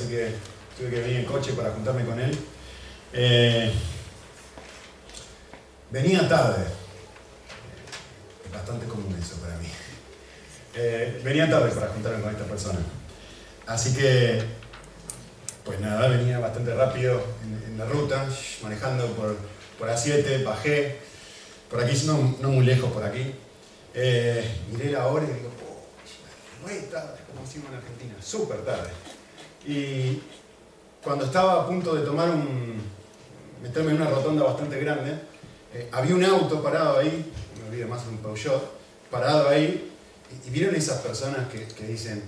así que tuve que venir en coche para juntarme con él. Eh, venía tarde. Bastante común eso para mí. Eh, venía tarde para juntarme con esta persona. Así que, pues nada, venía bastante rápido en, la ruta, manejando por, por A7, bajé, por aquí, no, no muy lejos por aquí. Eh, miré la hora y digo, muy tarde, como decimos en Argentina, súper tarde. Y cuando estaba a punto de tomar un, meterme en una rotonda bastante grande, eh, había un auto parado ahí, me olvidé más un Peugeot, parado ahí, y, vieron esas personas que, que, dicen,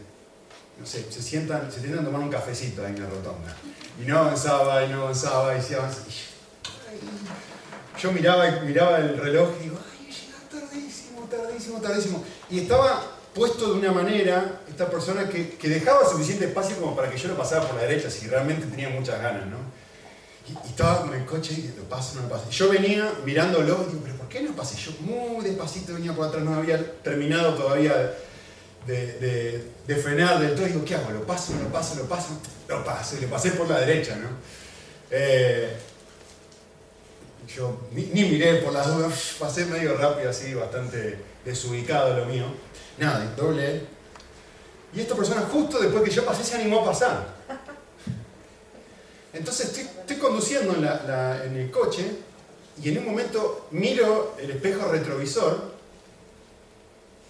no sé, se sientan, se tientan a tomar un cafecito ahí en la rotonda. Y no avanzaba, y no avanzaba, y se avanzaba. yo miraba, miraba el reloj y digo, ay, llega tardísimo, tardísimo, tardísimo. Y estaba puesto de una manera, esta persona que, que, dejaba suficiente espacio como para que yo lo pasara por la derecha, si realmente tenía muchas ganas, ¿no? Y, estaba con el coche y lo paso, no lo paso. Yo venía mirándolo y digo, pero ¿por qué no pasé? Yo muy despacito venía por atrás, no había terminado todavía de, frenar del todo. Y digo, ¿qué hago? ¿Lo paso, lo paso, lo paso? Lo paso, y lo pasé por la derecha, ¿no? Eh, yo ni, ni miré por las dudas, pasé medio rápido así, bastante desubicado lo mío. Nada, doble. Y esta persona justo después que yo pasé se animó a pasar. Entonces estoy, conduciendo en, el coche y en un momento miro el espejo retrovisor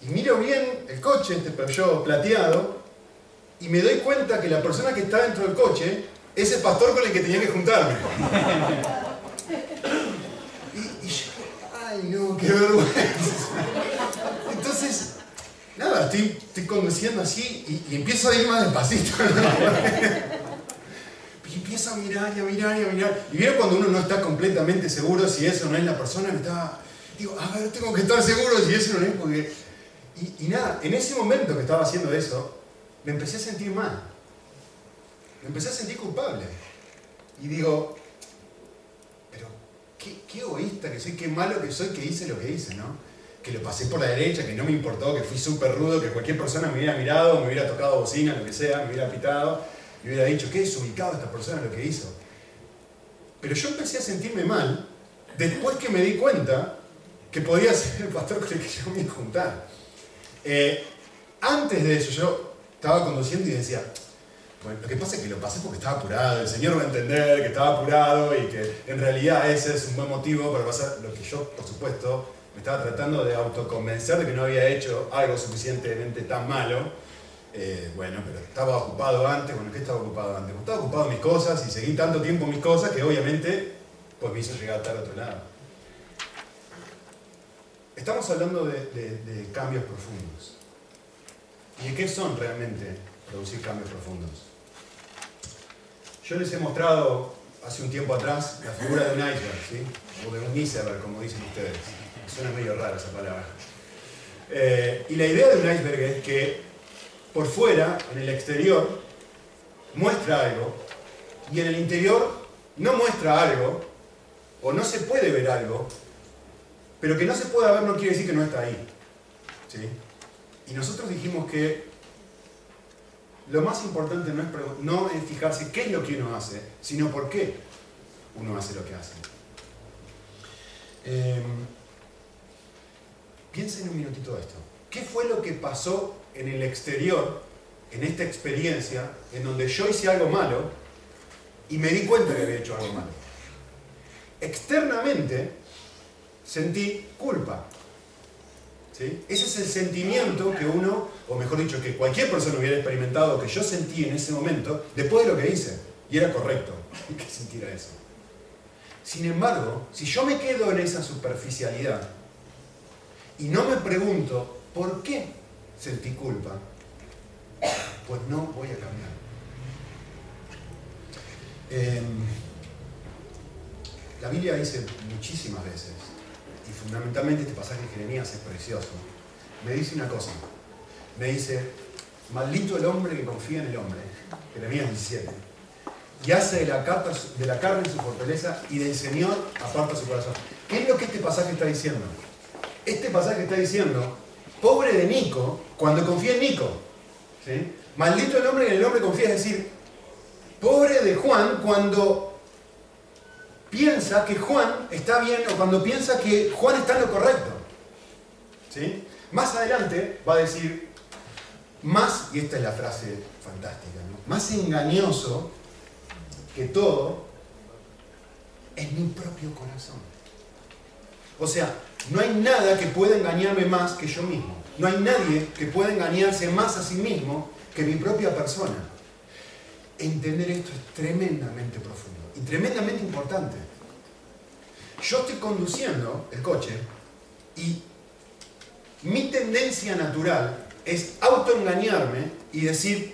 y miro bien el coche, este Peugeot plateado, y me doy cuenta que la persona que está dentro del coche es el pastor con el que tenía que juntarme. Y, y yo, ay no, qué vergüenza. Nada, estoy, estoy conduciendo así y, empiezo a ir más despacito. y empiezo a mirar y a mirar y a mirar. Y vieron cuando uno no está completamente seguro si eso no es la persona que estaba. Digo, a ver, tengo que estar seguro si eso no es porque. Y, y nada, en ese momento que estaba haciendo eso, me empecé a sentir mal. Me empecé a sentir culpable. Y digo, pero qué, qué egoísta que soy, qué malo que soy que hice lo que hice, ¿no? Que lo pasé por la derecha, que no me importó, que fui súper rudo, que cualquier persona me hubiera mirado, me hubiera tocado bocina, lo que sea, me hubiera pitado, y hubiera dicho, qué desubicado esta persona lo que hizo. Pero yo empecé a sentirme mal después que me di cuenta que podía ser el pastor con el que yo me iba a juntar. Eh, antes de eso yo estaba conduciendo y decía, bueno, lo que pasa es que lo pasé porque estaba apurado, el Señor va a entender que estaba apurado y que en realidad ese es un buen motivo para pasar lo que yo, por supuesto, me estaba tratando de autoconvencer de que no había hecho algo suficientemente tan malo. Eh, bueno, pero estaba ocupado antes. Bueno, ¿qué estaba ocupado antes? Estaba ocupado en mis cosas y seguí tanto tiempo en mis cosas que obviamente pues me hizo llegar a estar otro lado. Estamos hablando de, de cambios profundos. ¿Y de qué son realmente producir cambios profundos? Yo les he mostrado hace un tiempo atrás la figura de un iceberg, ¿sí? o de un iceberg, como dicen ustedes. Suena medio rara esa palabra. Eh, y la idea de un iceberg es que por fuera, en el exterior, muestra algo y en el interior no muestra algo o no se puede ver algo, pero que no se pueda ver no quiere decir que no está ahí. ¿sí? Y nosotros dijimos que lo más importante no es, no es fijarse qué es lo que uno hace, sino por qué uno hace lo que hace. Eh, Piensen un minutito esto. ¿Qué fue lo que pasó en el exterior, en esta experiencia, en donde yo hice algo malo y me di cuenta que había hecho algo malo? Externamente sentí culpa. ¿Sí? Ese es el sentimiento que uno, o mejor dicho, que cualquier persona hubiera experimentado, que yo sentí en ese momento, después de lo que hice. Y era correcto que sintiera eso. Sin embargo, si yo me quedo en esa superficialidad, y no me pregunto por qué sentí culpa, pues no voy a cambiar. Em, la Biblia dice muchísimas veces, y fundamentalmente este pasaje de Jeremías es precioso, me dice una cosa, me dice, maldito el hombre que confía en el hombre, Jeremías 17, y hace de la, de la carne su fortaleza y del Señor aparta su corazón. ¿Qué es lo que este pasaje está diciendo? Este pasaje está diciendo pobre de Nico cuando confía en Nico. Maldito el hombre en el hombre confía, es decir, pobre de Juan cuando piensa que Juan está bien o cuando piensa que Juan está en lo correcto. ¿Sí? Más adelante va a decir, más, y esta es la frase fantástica, más engañoso que todo es mi propio corazón. O sea, no hay nada que pueda engañarme más que yo mismo. No hay nadie que pueda engañarse más a sí mismo que mi propia persona. Entender esto es tremendamente profundo y tremendamente importante. Yo estoy conduciendo el coche y mi tendencia natural es autoengañarme y decir,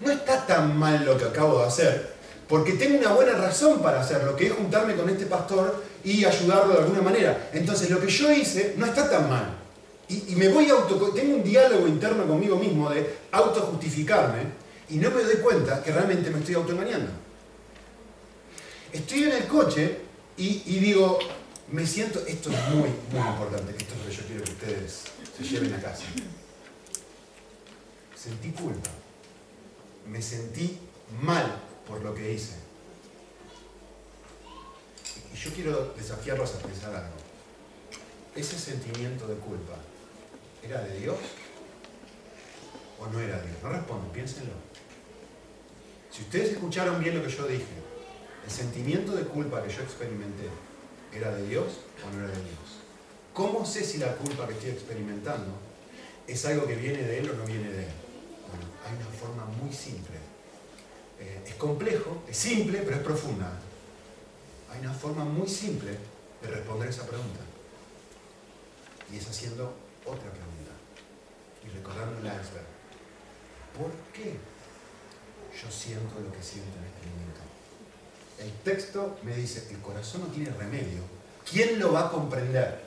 no está tan mal lo que acabo de hacer, porque tengo una buena razón para hacerlo, que es juntarme con este pastor y ayudarlo de alguna manera. Entonces lo que yo hice no está tan mal. Y, me voy auto... Tengo un diálogo interno conmigo mismo de autojustificarme y no me doy cuenta que realmente me estoy autoengañando. Estoy en el coche y, y digo, me siento, esto es muy, muy importante, esto es lo que yo quiero que ustedes se lleven a casa. Sentí culpa, me sentí mal por lo que hice. Y yo quiero desafiarlos a pensar algo. Ese sentimiento de culpa, ¿era de Dios o no era de Dios? No responden, piénsenlo. Si ustedes escucharon bien lo que yo dije, el sentimiento de culpa que yo experimenté, ¿era de Dios o no era de Dios? ¿Cómo sé si la culpa que estoy experimentando es algo que viene de Él o no viene de Él? Bueno, hay una forma muy simple eh, es complejo, es simple, pero es profunda. Hay una forma muy simple de responder esa pregunta. Y es haciendo otra pregunta. Y recordando el iceberg. ¿Por qué yo siento lo que siento en este momento? El texto me dice, el corazón no tiene remedio. ¿Quién lo va a comprender?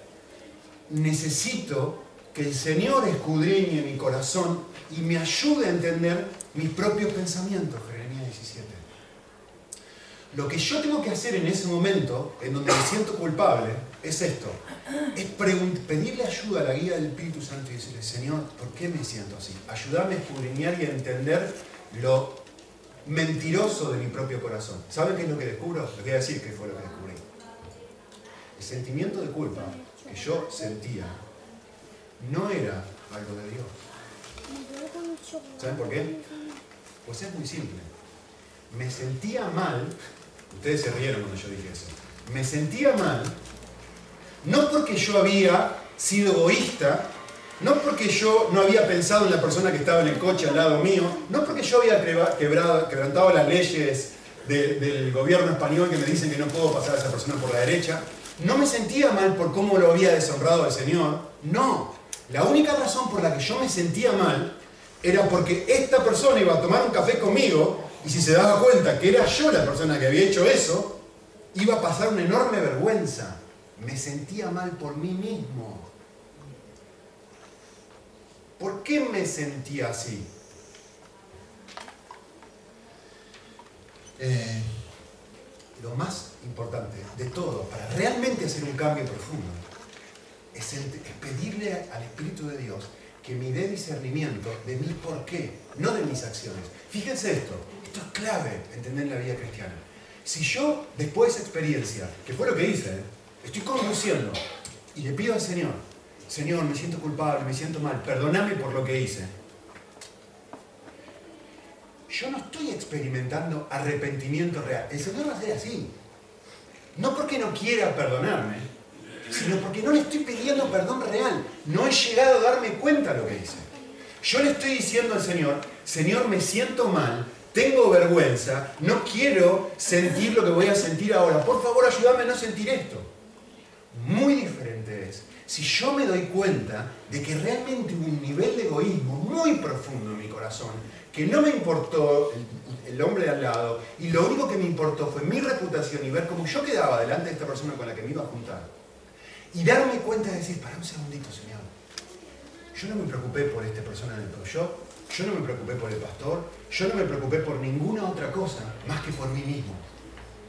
Necesito que el Señor escudriñe mi corazón y me ayude a entender mis propios pensamientos, lo que yo tengo que hacer en ese momento, en donde me siento culpable, es esto. Es pedirle ayuda a la guía del Espíritu Santo y decirle, Señor, ¿por qué me siento así? Ayúdame a escudriñar y a entender lo mentiroso de mi propio corazón. ¿Saben qué es lo que descubro? Les voy a decir qué fue lo que descubrí. El sentimiento de culpa que yo sentía no era algo de Dios. ¿Saben por qué? Pues es muy simple. Me sentía mal Ustedes se rieron cuando yo dije eso. Me sentía mal, no porque yo había sido egoísta, no porque yo no había pensado en la persona que estaba en el coche al lado mío, no porque yo había quebrado, quebrantado las leyes del gobierno español que me dicen que no puedo pasar a esa persona por la derecha, no me sentía mal por cómo lo había deshonrado al Señor, no. La única razón por la que yo me sentía mal era porque esta persona iba a tomar un café conmigo y si se daba cuenta que era yo la persona que había hecho eso, iba a pasar una enorme vergüenza. Me sentía mal por mí mismo. ¿Por qué me sentía así? Eh, lo más importante de todo, para realmente hacer un cambio profundo, es, es pedirle al Espíritu de Dios que me dé discernimiento de mi por qué, no de mis acciones. Fíjense esto, esto es clave entender la vida cristiana. Si yo, después de esa experiencia, que fue lo que hice, estoy conduciendo y le pido al Señor, Señor, me siento culpable, me siento mal, perdóname por lo que hice. Yo no estoy experimentando arrepentimiento real. El Señor va a ser así. No porque no quiera perdonarme, sino porque no le estoy pidiendo perdón real. No he llegado a darme cuenta de lo que hice. Yo le estoy diciendo al Señor, Señor, me siento mal, tengo vergüenza, no quiero sentir lo que voy a sentir ahora. Por favor, ayúdame a no sentir esto. Muy diferente es si yo me doy cuenta de que realmente hubo un nivel de egoísmo muy profundo en mi corazón, que no me importó el, hombre de al lado, y lo único que me importó fue mi reputación y ver cómo yo quedaba delante de esta persona con la que me iba a juntar y darme cuenta de decir, para un segundito, Señor, yo no me preocupé por esta persona del el pro shop, yo no me preocupé por el pastor, yo no me preocupé por ninguna otra cosa más que por mí mismo.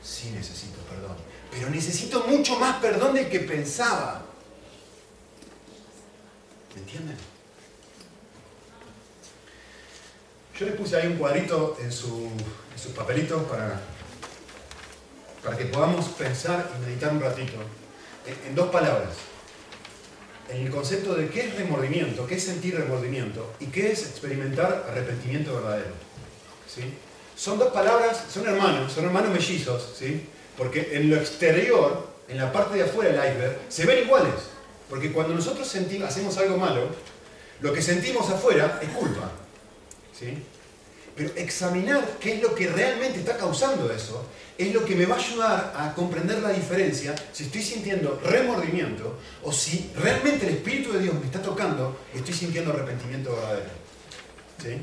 Sí necesito perdón, pero necesito mucho más perdón del que pensaba. ¿Me entienden? Yo les puse ahí un cuadrito en, su, en sus papelitos para, para que podamos pensar y meditar un ratito en, dos palabras. En el concepto de qué es remordimiento, qué es sentir remordimiento y qué es experimentar arrepentimiento verdadero. ¿Sí? Son dos palabras, son hermanos, son hermanos mellizos, ¿sí? porque en lo exterior, en la parte de afuera del iceberg, se ven iguales. Porque cuando nosotros sentimos, hacemos algo malo, lo que sentimos afuera es culpa. ¿sí? Pero examinar qué es lo que realmente está causando eso es lo que me va a ayudar a comprender la diferencia si estoy sintiendo remordimiento o si realmente el Espíritu de Dios me está tocando y estoy sintiendo arrepentimiento verdadero. ¿sí?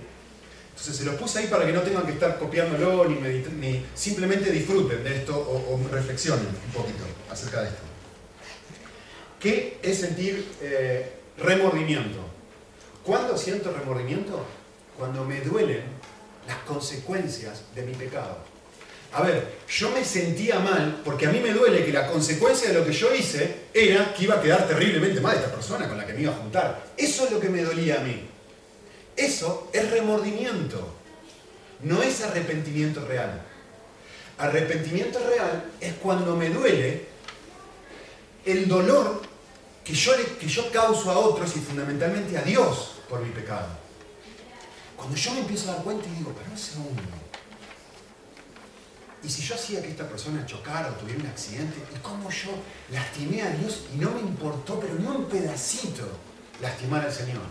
Entonces se los puse ahí para que no tengan que estar copiándolo ni, ni simplemente disfruten de esto o, reflexionen un poquito acerca de esto. ¿Qué es sentir eh, remordimiento? ¿Cuándo siento remordimiento? Cuando me duelen las consecuencias de mi pecado. A ver, yo me sentía mal porque a mí me duele que la consecuencia de lo que yo hice era que iba a quedar terriblemente mal esta persona con la que me iba a juntar. Eso es lo que me dolía a mí. Eso es remordimiento, no es arrepentimiento real. Arrepentimiento real es cuando me duele el dolor que yo, que yo causo a otros y fundamentalmente a Dios por mi pecado. Cuando yo me empiezo a dar cuenta y digo, pero un segundo, y si yo hacía que esta persona chocara o tuviera un accidente, y cómo yo lastimé a Dios y no me importó, pero ni un pedacito, lastimar al Señor.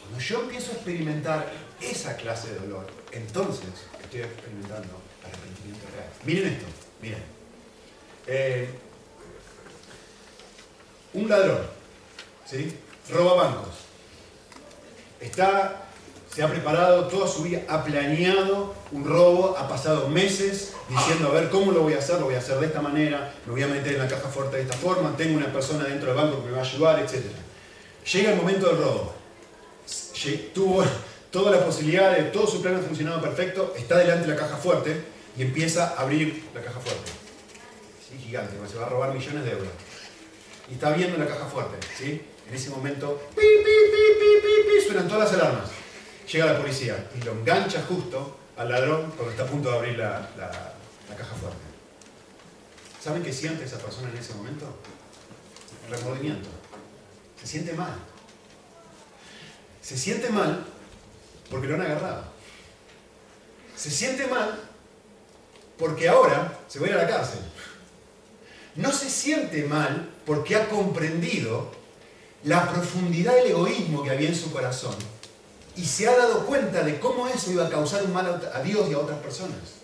Cuando yo empiezo a experimentar esa clase de dolor, entonces estoy experimentando arrepentimiento real. Miren esto, miren. Eh, un ladrón, ¿sí? Roba bancos. Está, se ha preparado toda su vida, ha planeado un robo, ha pasado meses diciendo, a ver, ¿cómo lo voy a hacer? Lo voy a hacer de esta manera, me voy a meter en la caja fuerte de esta forma, tengo una persona dentro del banco que me va a ayudar, etc. Llega el momento del robo tuvo toda la posibilidad de todo su plan ha funcionado perfecto, está delante de la caja fuerte y empieza a abrir la caja fuerte. ¿Sí? Gigante, se va a robar millones de euros. Y está viendo la caja fuerte. ¿sí? En ese momento, pi, pi, suenan todas las alarmas. Llega la policía y lo engancha justo al ladrón cuando está a punto de abrir la, la caja fuerte. ¿Saben qué siente esa persona en ese momento? Remordimiento. Se siente mal se siente mal porque lo han agarrado. Se siente mal porque ahora se va a ir a la cárcel. No se siente mal porque ha comprendido la profundidad del egoísmo que había en su corazón y se ha dado cuenta de cómo eso iba a causar un mal a Dios y a otras personas.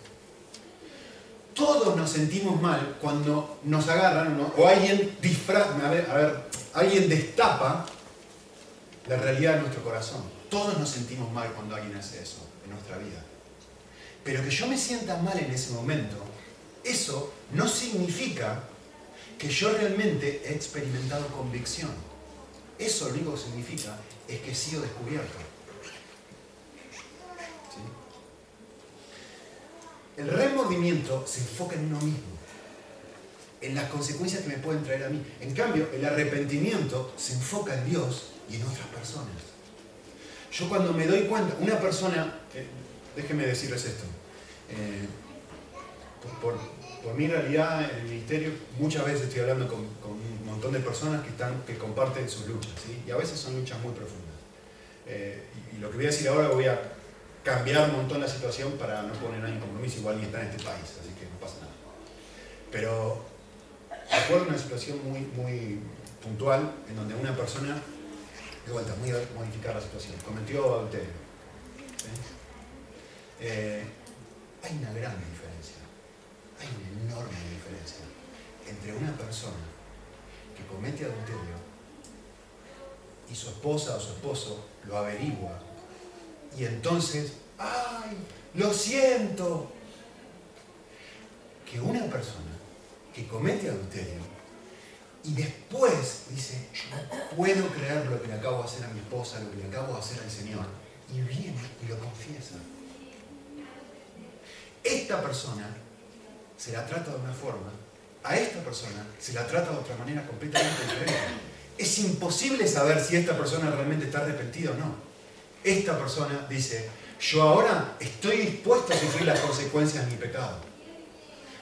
Todos nos sentimos mal cuando nos agarran o alguien disfraz, a ver, alguien destapa la realidad de nuestro corazón. Todos nos sentimos mal cuando alguien hace eso en nuestra vida. Pero que yo me sienta mal en ese momento, eso no significa que yo realmente he experimentado convicción. Eso lo único que significa es que he sido descubierto. El remordimiento se enfoca en uno mismo, en las consecuencias que me pueden traer a mí. En cambio, el arrepentimiento se enfoca en Dios y en otras personas. Yo cuando me doy cuenta, una persona, eh, déjenme decirles esto, eh, por, mi realidad en el ministerio muchas veces estoy hablando con, de personas que, están, que comparten sus luchas, y a veces son luchas muy profundas. Eh, y, lo que voy a decir ahora voy a cambiar un montón la situación para no poner nadie en compromiso, igual ni está en este país, así que no pasa nada. Pero recuerdo una situación muy, muy puntual en donde una persona de vuelta, muy a modificar la situación. Cometió adulterio. Eh, hay una gran diferencia, hay una enorme diferencia entre una persona que comete adulterio y su esposa o su esposo lo averigua y entonces, ¡ay! Lo siento. Que una persona que comete adulterio y después dice, yo no puedo creer lo que le acabo de hacer a mi esposa, lo que le acabo de hacer al Señor. Y viene y lo confiesa. Esta persona se la trata de una forma, a esta persona se la trata de otra manera completamente diferente. Es imposible saber si esta persona realmente está arrepentida o no. esta persona dice, yo ahora estoy dispuesto a sufrir las consecuencias de mi pecado.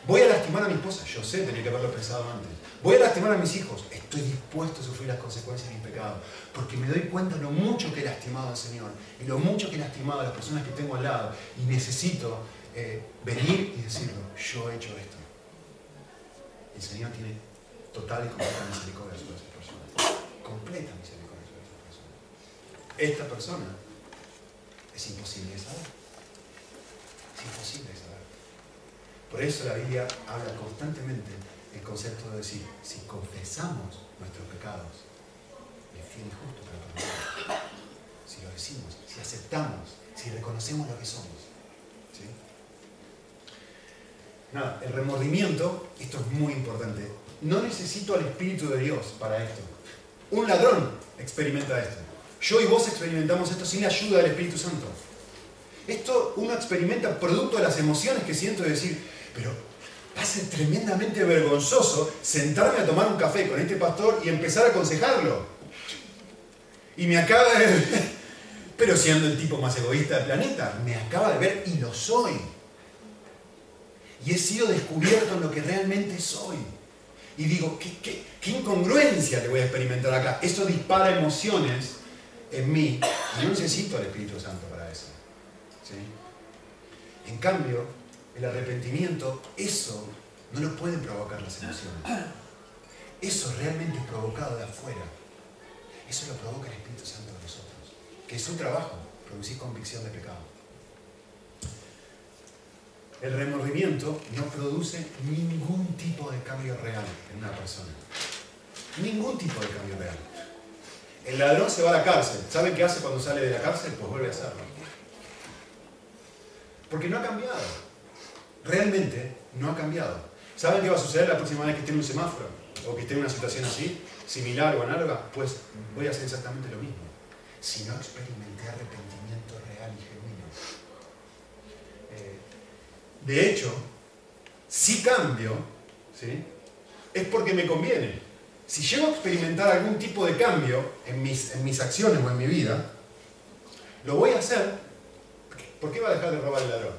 Voy a lastimar a mi esposa, yo sé, tenía que haberlo pensado antes. Voy a lastimar a mis hijos, estoy dispuesto a sufrir las consecuencias de mi pecado, porque me doy cuenta de lo mucho que he lastimado al Señor y lo mucho que he lastimado a las personas que tengo al lado y necesito eh, venir y decirlo, yo he hecho esto. El Señor tiene total y completa misericordia sobre esa persona. Completa misericordia sobre esa persona. Esta persona es imposible de saber. Es imposible de saber. Por eso la Biblia habla constantemente el concepto de decir, si confesamos nuestros pecados, es fiel y justo para perdonar. Si lo decimos, si aceptamos, si reconocemos lo que somos. ¿sí? Nada, el remordimiento, esto es muy importante. No necesito al Espíritu de Dios para esto. Un ladrón experimenta esto. Yo y vos experimentamos esto sin la ayuda del Espíritu Santo. Esto uno experimenta producto de las emociones que siento de decir, pero va a ser tremendamente vergonzoso sentarme a tomar un café con este pastor y empezar a aconsejarlo. Y me acaba de ver, pero siendo el tipo más egoísta del planeta, me acaba de ver y lo soy. Y he sido descubierto en lo que realmente soy. Y digo, ¿qué, incongruencia te voy a experimentar acá? Eso dispara emociones en mí. Y no necesito al Espíritu Santo para eso. En cambio, el arrepentimiento, eso no lo pueden provocar las emociones. Eso realmente es provocado de afuera. Eso lo provoca el Espíritu Santo de nosotros, que es su trabajo, producir convicción de pecado. El remordimiento no produce ningún tipo de cambio real en una persona. Ningún tipo de cambio real. El ladrón se va a la cárcel. ¿Saben qué hace cuando sale de la cárcel? Pues vuelve a hacerlo. Porque no ha cambiado. Realmente no ha cambiado. ¿Saben qué va a suceder la próxima vez que esté en un semáforo? O que esté en una situación así, similar o análoga? Pues voy a hacer exactamente lo mismo. Si no experimenté arrepentimiento real y genuino. Eh, de hecho, si cambio, ¿sí? es porque me conviene. Si llego a experimentar algún tipo de cambio en mis, en mis acciones o en mi vida, lo voy a hacer. ¿Por qué va a dejar de robar el ladrón?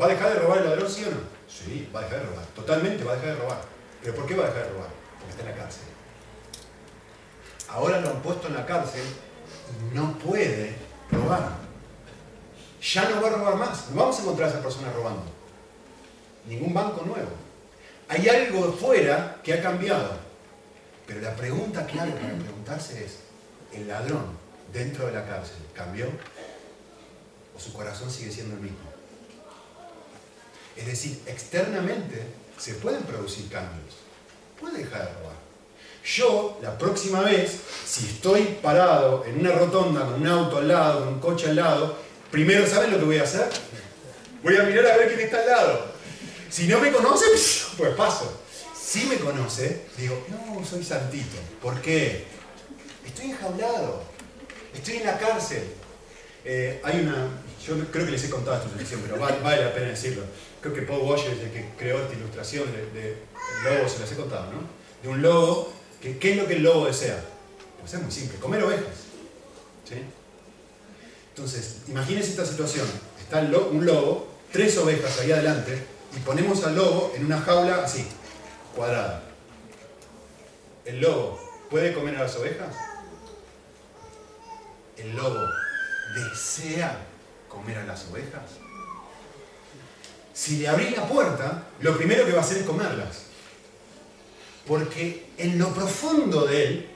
¿Va a dejar de robar el ladrón, sí o no? Sí, va a dejar de robar. Totalmente va a dejar de robar. ¿Pero por qué va a dejar de robar? Porque está en la cárcel. Ahora lo han puesto en la cárcel y no puede robar. Ya no va a robar más. No vamos a encontrar a esa persona robando. Ningún banco nuevo. Hay algo fuera que ha cambiado. Pero la pregunta clave para preguntarse es, ¿el ladrón dentro de la cárcel cambió? ¿O su corazón sigue siendo el mismo? Es decir, externamente se pueden producir cambios. Puede dejar de robar. Yo, la próxima vez, si estoy parado en una rotonda con un auto al lado, con un coche al lado, primero, ¿saben lo que voy a hacer? Voy a mirar a ver quién está al lado. Si no me conoce, pues paso. Si me conoce, digo, no, soy santito. ¿Por qué? Estoy enjaulado. Estoy en la cárcel. Eh, hay una, yo creo que les he contado esta ilustración, pero vale, la pena decirlo. Creo que Paul Washer es el que creó esta ilustración de, de lobo, se las he contado, ¿no? De un lobo, ¿qué es lo que el lobo desea? Pues es muy simple, comer ovejas. ¿sí? Entonces, imagínense esta situación. Está un lobo, tres ovejas ahí adelante, y ponemos al lobo en una jaula así, cuadrada. ¿El lobo puede comer a las ovejas? ¿El lobo desea comer a las ovejas? Si le abrís la puerta, lo primero que va a hacer es comerlas. Porque en lo profundo de él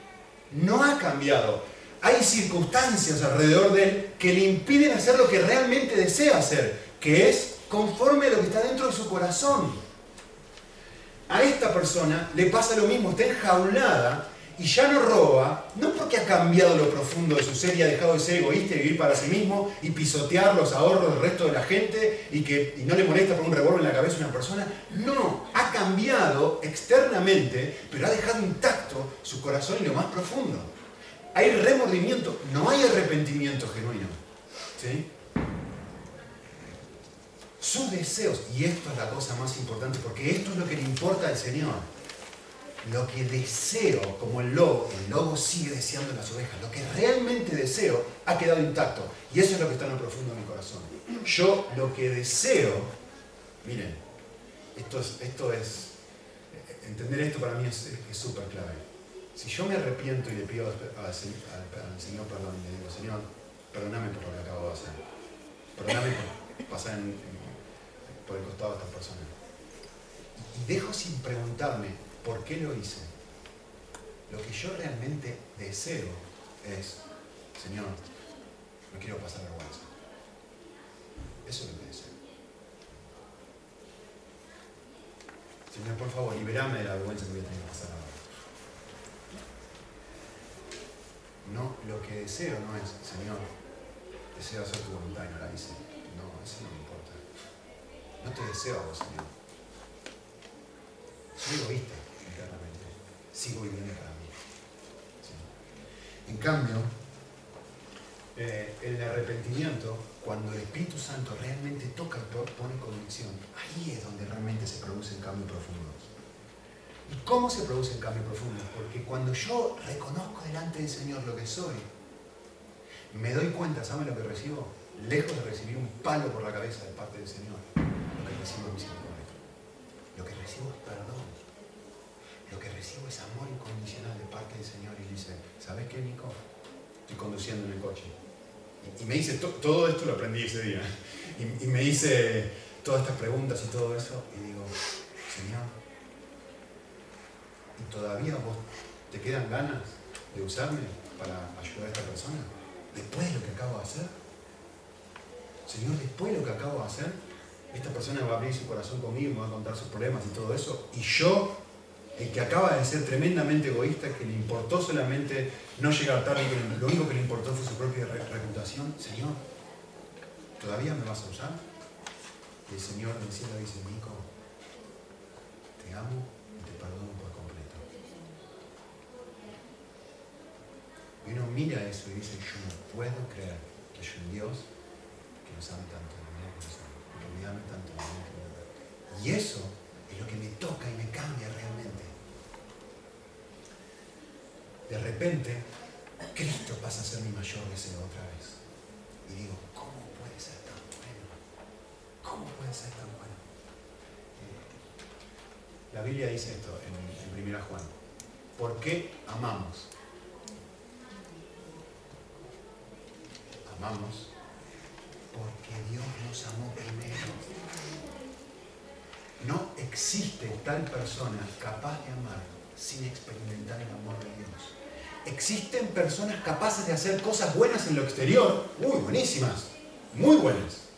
no ha cambiado. Hay circunstancias alrededor de él que le impiden hacer lo que realmente desea hacer, que es conforme a lo que está dentro de su corazón. A esta persona le pasa lo mismo, está enjaulada y ya no roba, no porque ha cambiado lo profundo de su ser y ha dejado de ser egoísta y vivir para sí mismo y pisotear los ahorros del resto de la gente y que no le molesta por un revólver en la cabeza a una persona. No, ha cambiado externamente, pero ha dejado intacto su corazón y lo más profundo. Hay remordimiento, no hay arrepentimiento genuino. ¿sí? Sus deseos, y esto es la cosa más importante, porque esto es lo que le importa al Señor. lo que deseo, como el lobo, el lobo sigue deseando las ovejas, lo que realmente deseo ha quedado intacto. Y eso es lo que está en lo profundo de mi corazón. Yo lo que deseo, miren, esto es, esto es entender esto para mí es súper clave. Si yo me arrepiento y le pido al, Señor perdón y le digo, Señor, perdóname por lo que acabo de hacer. Perdóname por pasar por el costado de estas personas. Y dejo sin preguntarme por qué lo hice. Lo que yo realmente deseo es, Señor, no quiero pasar vergüenza. Eso es lo que deseo. Señor, por favor, liberame de la vergüenza que voy a tener que pasar ahora. No, lo que deseo no es, Señor, deseo hacer tu voluntad y no la hice. No, eso no me importa. No te deseo a vos, Señor. Soy egoísta, internamente. Sigo viviendo para mí. En cambio, eh, el arrepentimiento, cuando el Espíritu Santo realmente toca pone convicción, ahí es donde realmente se produce el cambio profundo. ¿Y cómo se produce el cambio profundo? Porque cuando yo reconozco delante del Señor lo que soy, me doy cuenta, ¿saben lo que recibo? Lejos de recibir un palo por la cabeza de parte del Señor, lo que recibo es. Lo que recibo es perdón. Lo que recibo es amor incondicional de parte del Señor y dice, ¿sabes qué, Nico? Estoy conduciendo en el coche. Y, me dice, todo esto lo aprendí ese día. Y me dice todas estas preguntas y todo eso. Y digo, Señor, ¿y todavía vos te quedan ganas de usarme para ayudar a esta persona? Después de lo que acabo de hacer. Señor, después de lo que acabo de hacer, esta persona va a abrir su corazón conmigo, me va a contar sus problemas y todo eso. Y yo, el que acaba de ser tremendamente egoísta, que le importó solamente no llegar tarde, lo único que le importó fue su propia reputación, Señor, ¿todavía me vas a usar? Y el Señor del cielo dice, Nico, te amo Y uno mira eso y dice, yo no puedo creer que hay un Dios que nos ame tanto, que me ame tanto, Y eso es lo que me toca y me cambia realmente. De repente, Cristo pasa a ser mi mayor deseo otra vez. Y digo, ¿cómo puede ser tan bueno? ¿Cómo puede ser tan bueno? La Biblia dice esto en, en 1 Juan. ¿Por qué amamos? Amamos porque Dios nos amó primero. No existe tal persona capaz de amar sin experimentar el amor de Dios. Existen personas capaces de hacer cosas buenas en lo exterior, muy buenísimas, muy buenas.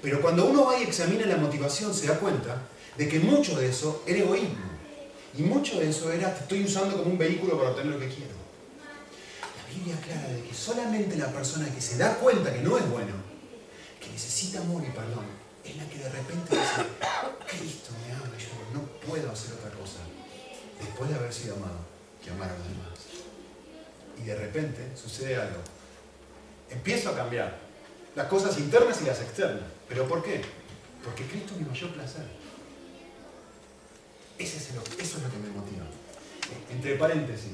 Pero cuando uno va y examina la motivación se da cuenta de que mucho de eso era egoísmo. Y mucho de eso era te estoy usando como un vehículo para obtener lo que quiero. Biblia aclara de que solamente la persona que se da cuenta que no es bueno, que necesita amor y perdón, es la que de repente dice, Cristo me ama, yo no puedo hacer otra cosa después de haber sido amado que amar a los demás. Y de repente sucede algo. Empiezo a cambiar las cosas internas y las externas. ¿Pero por qué? Porque Cristo es mi mayor placer. Ese es eso es lo que me motiva. Entre paréntesis,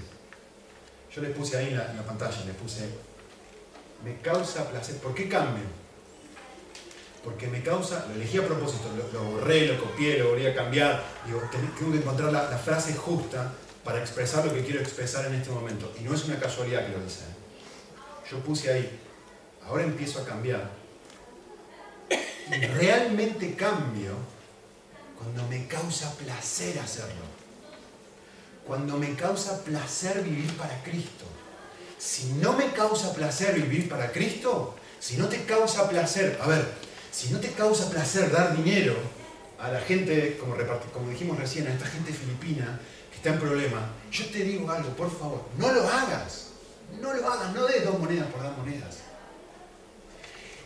yo le puse ahí en la, pantalla, le puse, me causa placer. ¿Por qué cambio? Porque me causa, lo elegí a propósito, lo, borré, lo copié, lo volví a cambiar. Digo, tengo que encontrar la, frase justa para expresar lo que quiero expresar en este momento. Y no es una casualidad que lo dice. Yo puse ahí, ahora empiezo a cambiar. Y realmente cambio cuando me causa placer hacerlo. Cuando me causa placer vivir para Cristo. Si no me causa placer vivir para Cristo, si no te causa placer, a ver, si no te causa placer dar dinero a la gente, como, como dijimos recién, a esta gente filipina que está en problema, yo te digo algo, por favor, no lo hagas. No lo hagas, no des dos monedas por dar monedas.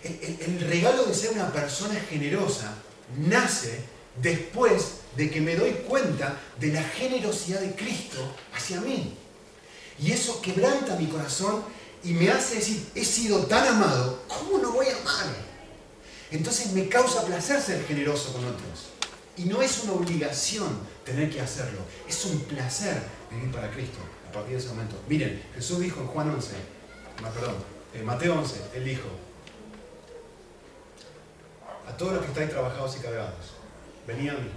el regalo de ser una persona generosa nace después de que me doy cuenta de la generosidad de Cristo hacia mí. Y eso quebranta mi corazón y me hace decir, he sido tan amado, ¿cómo no voy a amar? Entonces me causa placer ser generoso con otros. Y no es una obligación tener que hacerlo, es un placer vivir para Cristo a partir de ese momento. Miren, Jesús dijo en Juan 11, perdón, en Mateo 11, Él dijo, a todos los que estáis trabajados y cargados, venid a mí.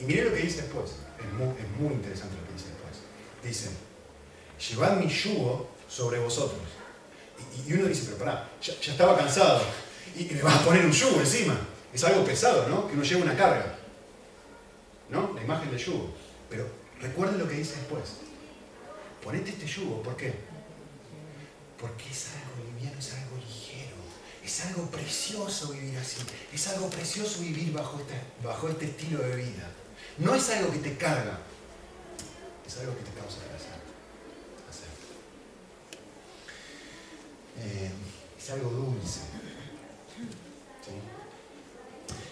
Y, miren lo que dice después, es muy, es muy interesante lo que dice después. Dice, llevad mi yugo sobre vosotros. Y, uno dice, pero pará, ya, estaba cansado y, y me vas a poner un yugo encima. Es algo pesado, ¿no? Que uno lleva una carga. ¿No? La imagen del yugo. Pero recuerden lo que dice después. Ponete este yugo, ¿por qué? Porque es algo liviano, es algo. Es algo precioso vivir así. Es algo precioso vivir bajo este, bajo este estilo de vida. No es algo que te carga. Es algo que te causa placer. Eh, es algo dulce.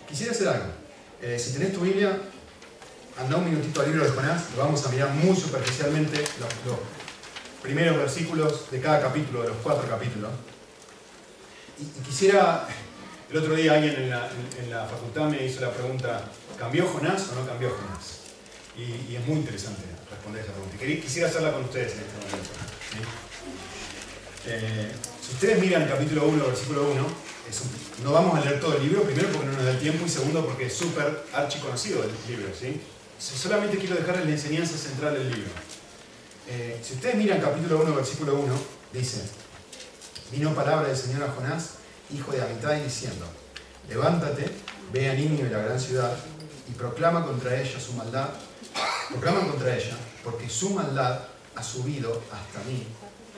Quisiera hacer algo. Eh, si tenés tu Biblia, anda un minutito al libro de Jonás, lo vamos a mirar muy superficialmente, los, primeros versículos de cada capítulo, de los cuatro capítulos. Quisiera, el otro día alguien en la, facultad me hizo la pregunta, ¿cambió Jonás o no cambió Jonás? Y, es muy interesante responder esa pregunta. Quisiera hacerla con ustedes en este momento. Eh, si ustedes miran el capítulo 1, versículo 1, no vamos a leer todo el libro, primero porque no nos da el tiempo y segundo porque es súper archiconocido el libro. ¿sí? Solamente quiero dejarles la enseñanza central del libro. Eh, si ustedes miran capítulo 1, versículo 1, dice, vino palabra del Señor a Jonás, hijo de Amitai, diciendo, levántate, ve a Nínive, la gran ciudad, y proclama contra ella su maldad, proclama contra ella, porque su maldad ha subido hasta mí.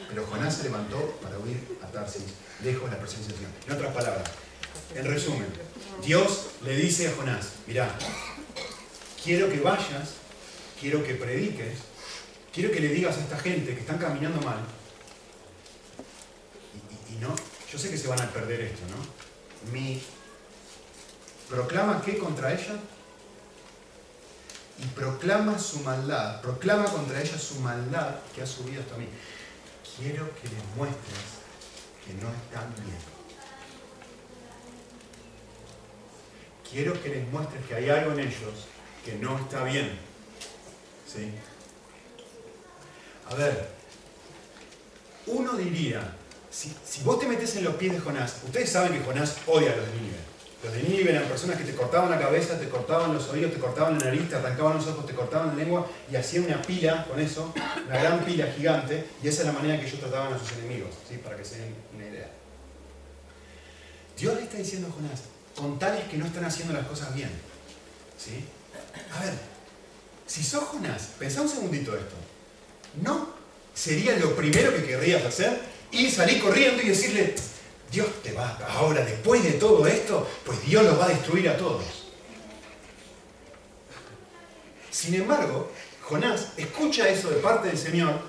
Pero Jonás se levantó para huir a Tarsis lejos de la presencia de Dios. En otras palabras, en resumen, Dios le dice a Jonás, mirá, quiero que vayas, quiero que prediques, quiero que le digas a esta gente que están caminando mal, no, yo sé que se van a perder esto, ¿no? Mi proclama qué contra ella y proclama su maldad, proclama contra ella su maldad que ha subido hasta mí. Quiero que les muestres no están bien. Quiero que les muestres que hay algo en ellos que no está bien. ¿Sí? A ver, uno diría, si, vos te metes en los pies de Jonás, ustedes saben que Jonás odia a los de Nínive. Los de Nínive eran personas que te cortaban la cabeza, te cortaban los oídos, te cortaban la nariz, te arrancaban los ojos, te cortaban la lengua y hacían una pila con eso, una gran pila gigante, y esa es la manera que ellos trataban a sus enemigos, ¿sí? para que se den una idea. Dios le está diciendo a Jonás, con tales que no están haciendo las cosas bien. ¿sí? A ver, si sos Jonás, pensá un segundito esto, ¿no sería lo primero que querrías hacer? Ir, salir corriendo y decirle, Dios te va, ahora después de todo esto, pues Dios los va a destruir a todos. Sin embargo, Jonás escucha eso de parte del Señor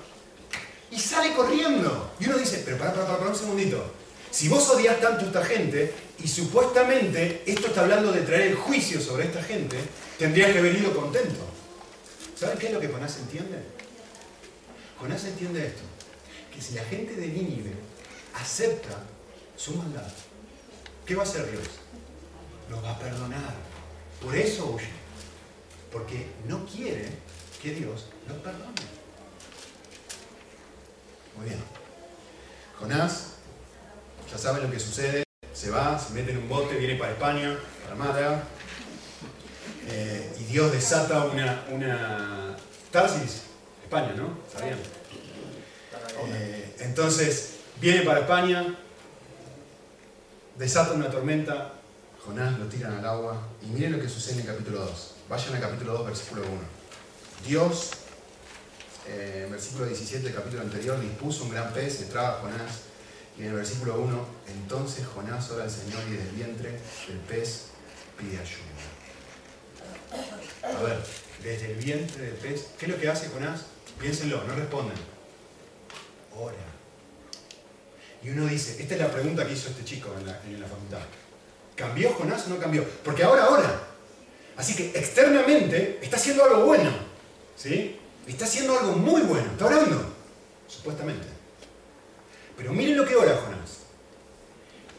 y sale corriendo. Y uno dice, pero para, para, para, un segundito. Si vos odias tanto a esta gente y supuestamente esto está hablando de traer el juicio sobre esta gente, tendrías que haber ido contento. ¿Saben qué es lo que Jonás entiende? Jonás entiende esto, que si la gente de Nínive acepta su maldad, ¿qué va a hacer Dios? Los va a perdonar. Por eso huye. Porque no quiere que Dios los perdone. Muy bien. Jonás, ya saben lo que sucede. Se va, se mete en un bote, viene para España, para Málaga. Eh, y Dios desata una, una Tarsis, España, ¿no? ¿Sabían? Eh, entonces, viene para España, desata una tormenta, Jonás lo tiran al agua y miren lo que sucede en el capítulo 2. Vayan al capítulo 2, versículo 1. Dios, eh, versículo 17 del capítulo anterior, dispuso un gran pez, entraba Jonás, y en el versículo 1, entonces Jonás ora al Señor y del vientre del pez pide ayuda. A ver, desde el vientre del pez, ¿qué es lo que hace Jonás? Piénsenlo, no responden. Y uno dice, esta es la pregunta que hizo este chico en la, facultad. ¿Cambió Jonás o no cambió? Porque ahora ora. Así que externamente está haciendo algo bueno. ¿Sí? Está haciendo algo muy bueno. Está orando. Supuestamente. Pero miren lo que ora Jonás.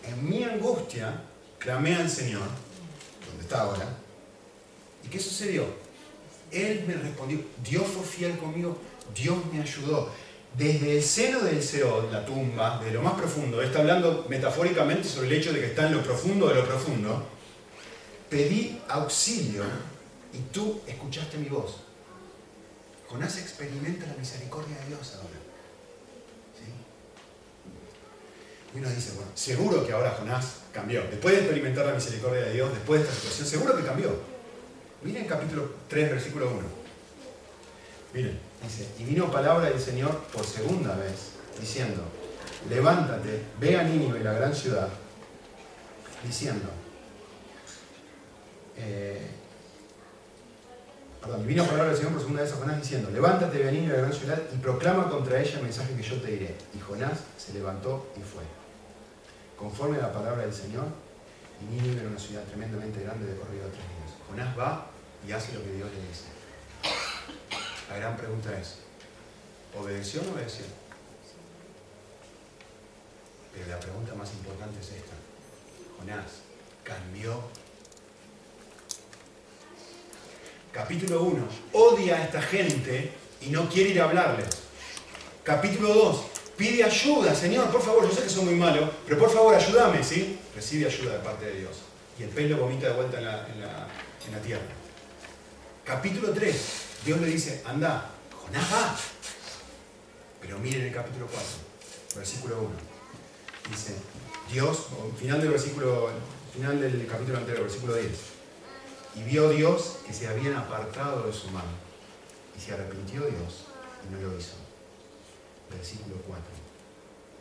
En mi angustia clamé al Señor, donde está ahora, ¿Y qué sucedió? Él me respondió, Dios fue fiel conmigo, Dios me ayudó. Desde el seno del Seol, la tumba, de lo más profundo, está hablando metafóricamente sobre el hecho de que está en lo profundo de lo profundo, pedí auxilio y tú escuchaste mi voz. Jonás experimenta la misericordia de Dios ahora. Y uno dice, bueno, seguro que ahora Jonás cambió. Después de experimentar la misericordia de Dios, después de esta situación, seguro que cambió. Miren capítulo 3, versículo 1. Miren, dice, y vino palabra del Señor por segunda vez, diciendo, levántate, ve a Nínive, la gran ciudad, diciendo, eh, perdón, y vino palabra del Señor por segunda vez a Jonás diciendo, levántate, ve a Nínive, la gran ciudad, y proclama contra ella el mensaje que yo te diré. Y Jonás se levantó y fue conforme a la palabra del Señor, y Nínive era una ciudad tremendamente grande de corrido tres días. Jonás va y hace lo que Dios le dice. La gran pregunta es, ¿obedeció o no obedeció? Pero la pregunta más importante es esta. Jonás, ¿cambió? Capítulo 1. Odia a esta gente y no quiere ir a hablarles. Capítulo 2 pide ayuda, Señor, por favor, yo sé que soy muy malo, pero por favor ayúdame, ¿sí? Recibe ayuda de parte de Dios. Y el pez lo vomita de vuelta en la, tierra. Capítulo 3, Dios le dice, anda, Jonás va. Pero miren el capítulo 4, versículo 1. Dice, Dios, final del versículo, final del capítulo anterior, versículo 10. Y vio Dios que se habían apartado de su mano. Y se arrepintió Dios y no lo hizo versículo 4.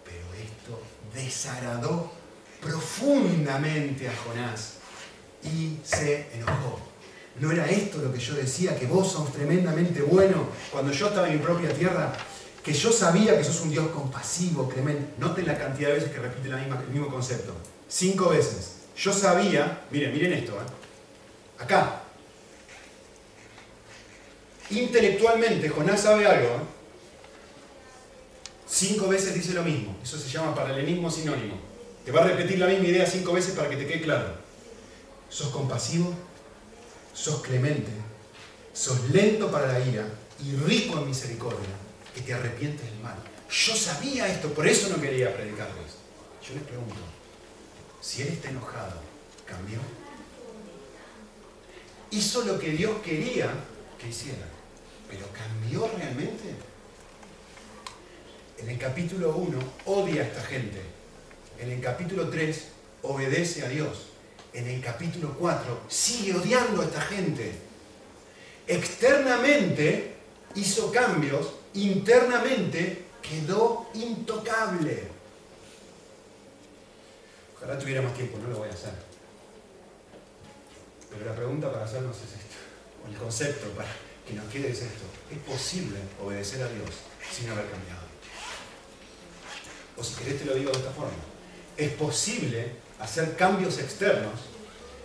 Pero esto desagradó profundamente a Jonás y se enojó. ¿No era esto lo que yo decía, que vos sos tremendamente bueno cuando yo estaba en mi propia tierra? Que yo sabía que sos un Dios compasivo, clemente. Noten la cantidad de veces que repite el mismo concepto. Cinco veces. Yo sabía, miren, miren esto, ¿eh? acá. Intelectualmente, Jonás sabe algo. ¿eh? cinco veces dice lo mismo. Eso se llama paralelismo sinónimo. Te va a repetir la misma idea cinco veces para que te quede claro. Sos compasivo, sos clemente, sos lento para la ira y rico en misericordia, que te arrepientes del mal. Yo sabía esto, por eso no quería predicarles. Yo les pregunto, si él está enojado, ¿cambió? Hizo lo que Dios quería que hiciera, pero ¿cambió realmente? En el capítulo 1 odia a esta gente. En el capítulo 3 obedece a Dios. En el capítulo 4 sigue odiando a esta gente. Externamente hizo cambios, internamente quedó intocable. Ojalá tuviera más tiempo, no lo voy a hacer. Pero la pregunta para hacernos es esto, o el concepto para que nos quede es esto. ¿Es posible obedecer a Dios sin haber cambiado? o si querés te lo digo de esta forma, es posible hacer cambios externos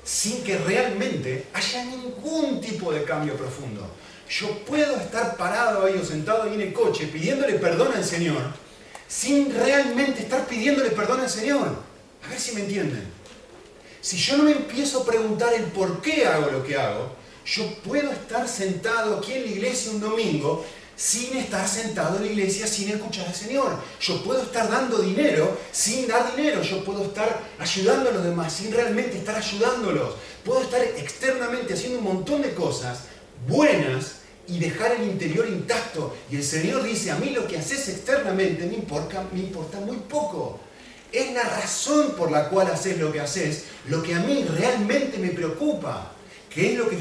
sin que realmente haya ningún tipo de cambio profundo. Yo puedo estar parado ahí o sentado ahí en el coche pidiéndole perdón al Señor sin realmente estar pidiéndole perdón al Señor. A ver si me entienden. Si yo no me empiezo a preguntar el por qué hago lo que hago, yo puedo estar sentado aquí en la iglesia un domingo sin estar sentado en la iglesia, sin escuchar al Señor. Yo puedo estar dando dinero sin dar dinero. Yo puedo estar ayudando a los demás sin realmente estar ayudándolos. Puedo estar externamente haciendo un montón de cosas buenas y dejar el interior intacto. Y el Señor dice, a mí lo que haces externamente me importa, me importa muy poco. Es la razón por la cual haces lo que haces, lo que a mí realmente me preocupa, que es lo que,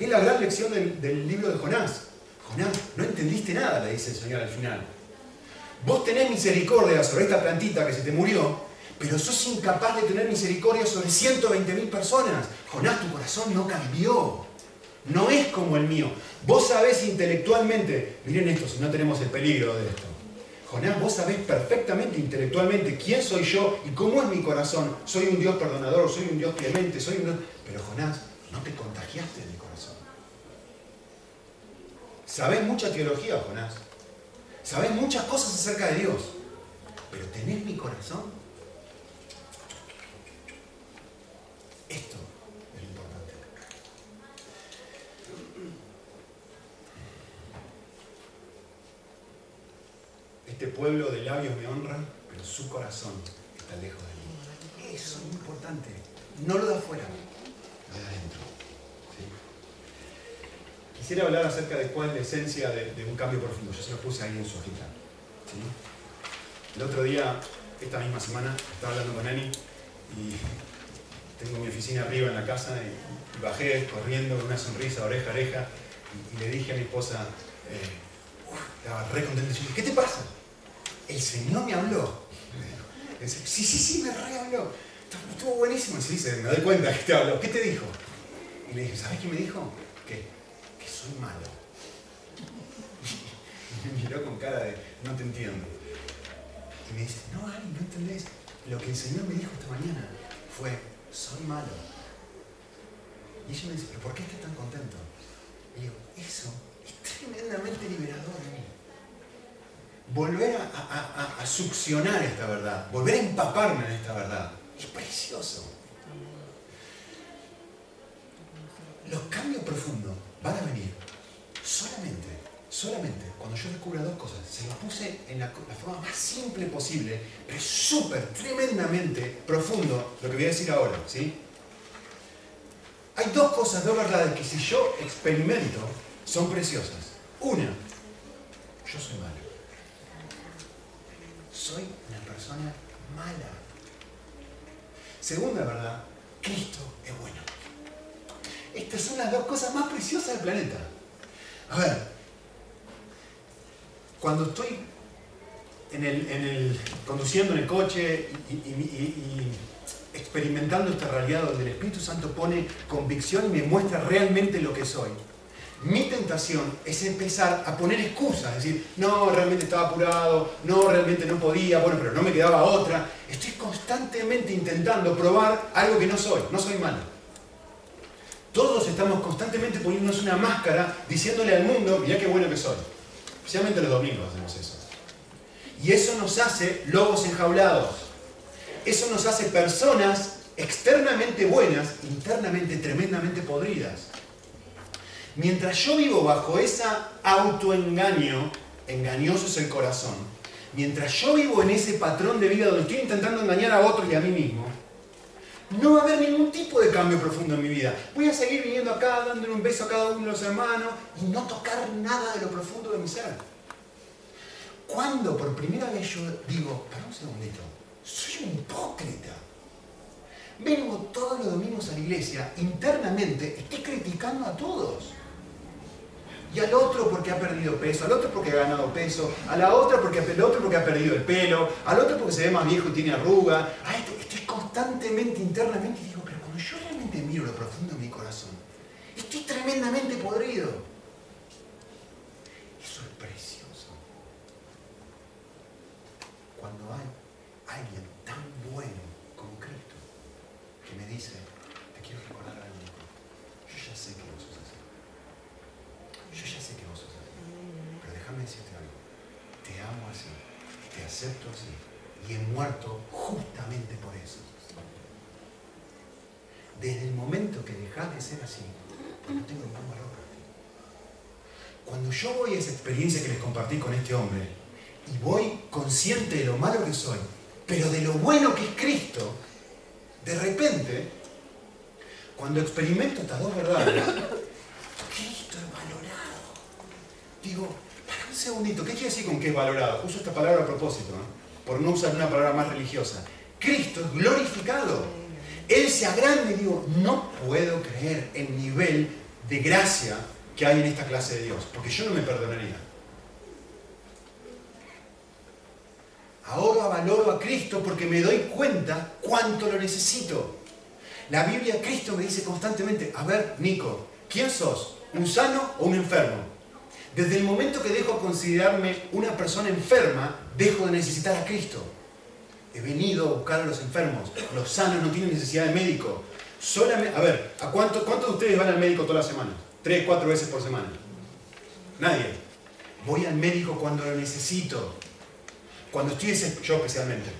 es la gran lección del libro de Jonás. Jonás, no entendiste nada, le dice el Señor al final. Vos tenés misericordia sobre esta plantita que se te murió, pero sos incapaz de tener misericordia sobre 120.000 personas. Jonás, tu corazón no cambió. No es como el mío. Vos sabés intelectualmente, miren esto, si no tenemos el peligro de esto. Jonás, vos sabés perfectamente intelectualmente quién soy yo y cómo es mi corazón. Soy un Dios perdonador, soy un Dios clemente, soy un... Pero Jonás, no te contagiaste de. Sabés mucha teología, Jonás. Sabés muchas cosas acerca de Dios. Pero tenés mi corazón. Esto es lo importante. Este pueblo de labios me honra, pero su corazón está lejos de mí. Eso es muy importante. No lo da afuera, lo da adentro. Quisiera hablar acerca de cuál es la esencia de, un cambio profundo. Yo se lo puse ahí en su hojita. El otro día, esta misma semana, estaba hablando con Ani y tengo mi oficina arriba en la casa y, bajé corriendo con una sonrisa oreja a oreja y, le dije a mi esposa, eh, estaba re contenta, ¿qué te pasa? El Señor me habló. sí, sí, sí, me re habló. Estuvo buenísimo. Y se dice, me doy cuenta que te habló. ¿Qué te dijo? Y le dije, ¿sabes qué me dijo? Soy malo. Y me miró con cara de, no te entiendo. Y me dice, no, Ari, no entendés. Lo que el Señor me dijo esta mañana fue, soy malo. Y ella me dice, ¿pero por qué estás tan contento? Y digo, eso es tremendamente liberador Volver a, a, succionar esta verdad, volver a empaparme en esta verdad, es precioso. Los cambios profundos van a venir solamente, solamente cuando yo descubra dos cosas. Se los puse en la, la forma más simple posible, pero es súper, tremendamente profundo lo que voy a decir ahora, ¿sí? Hay dos cosas, dos verdades que si yo experimento son preciosas. Una, yo soy malo. Soy una persona mala. Segunda verdad, Cristo es bueno. Estas son las dos cosas más preciosas del planeta. A ver, cuando estoy en el, conduciendo en el coche y experimentando esta realidad donde el Espíritu Santo pone convicción y me muestra realmente lo que soy. Mi tentación es empezar a poner excusas, decir, no, realmente estaba apurado, no, realmente no podía, bueno, pero no me quedaba otra. Estoy constantemente intentando probar algo que no soy, no soy malo. Todos estamos constantemente poniéndonos una máscara diciéndole al mundo, mirá qué bueno que soy. Especialmente los domingos hacemos eso. Y eso nos hace lobos enjaulados eso nos hace personas externamente buenas, internamente tremendamente podridas. Mientras yo vivo bajo ese autoengaño, engañoso es el corazón, mientras yo vivo en ese patrón de vida donde estoy intentando engañar a otros y a mí mismo, no va a haber ningún tipo de cambio profundo en mi vida. Voy a seguir viniendo acá, dándole un beso a cada uno de los hermanos y no tocar nada de lo profundo de mi ser. Cuando por primera vez yo digo, para un segundito, soy un hipócrita. Vengo todos los domingos a la iglesia, internamente estoy criticando a todos. Y al otro porque ha perdido peso, al otro porque ha ganado peso, a la otra porque, al otro porque ha perdido el pelo, al otro porque se ve más viejo y tiene arruga. A este, estoy constantemente, internamente, y digo, pero cuando yo realmente miro lo profundo de mi corazón, estoy tremendamente podrido. Eso es precioso. Cuando hay alguien tan bueno como Cristo que me dice, te quiero recordar algo. Yo ya sé que vos sos así. Yo ya sé que vos sos así. Pero déjame decirte algo. Te así, te acepto así y he muerto justamente por eso. Desde el momento que dejas de ser así, no tengo ningún valor para ti. Cuando yo voy a esa experiencia que les compartí con este hombre y voy consciente de lo malo que soy, pero de lo bueno que es Cristo, de repente, cuando experimento estas dos verdades, Cristo es valorado. Digo, segundito, ¿qué quiere decir con que es valorado? Uso esta palabra a propósito, por no usar una palabra más religiosa. Cristo es glorificado. Él se agrande y digo, no puedo creer el nivel de gracia que hay en esta clase de Dios, porque yo no me perdonaría. Ahora valoro a Cristo porque me doy cuenta cuánto lo necesito. La Biblia, Cristo me dice constantemente, a ver, Nico, ¿quién sos? ¿Un sano o un enfermo? Desde el momento que dejo de considerarme una persona enferma, dejo de necesitar a Cristo. He venido a buscar a los enfermos. Los sanos no tienen necesidad de médico. Solamente, a ver, ¿a cuánto, ¿cuántos de ustedes van al médico toda la semana? ¿Tres, cuatro veces por semana? Nadie. Voy al médico cuando lo necesito. Cuando estoy yo especialmente,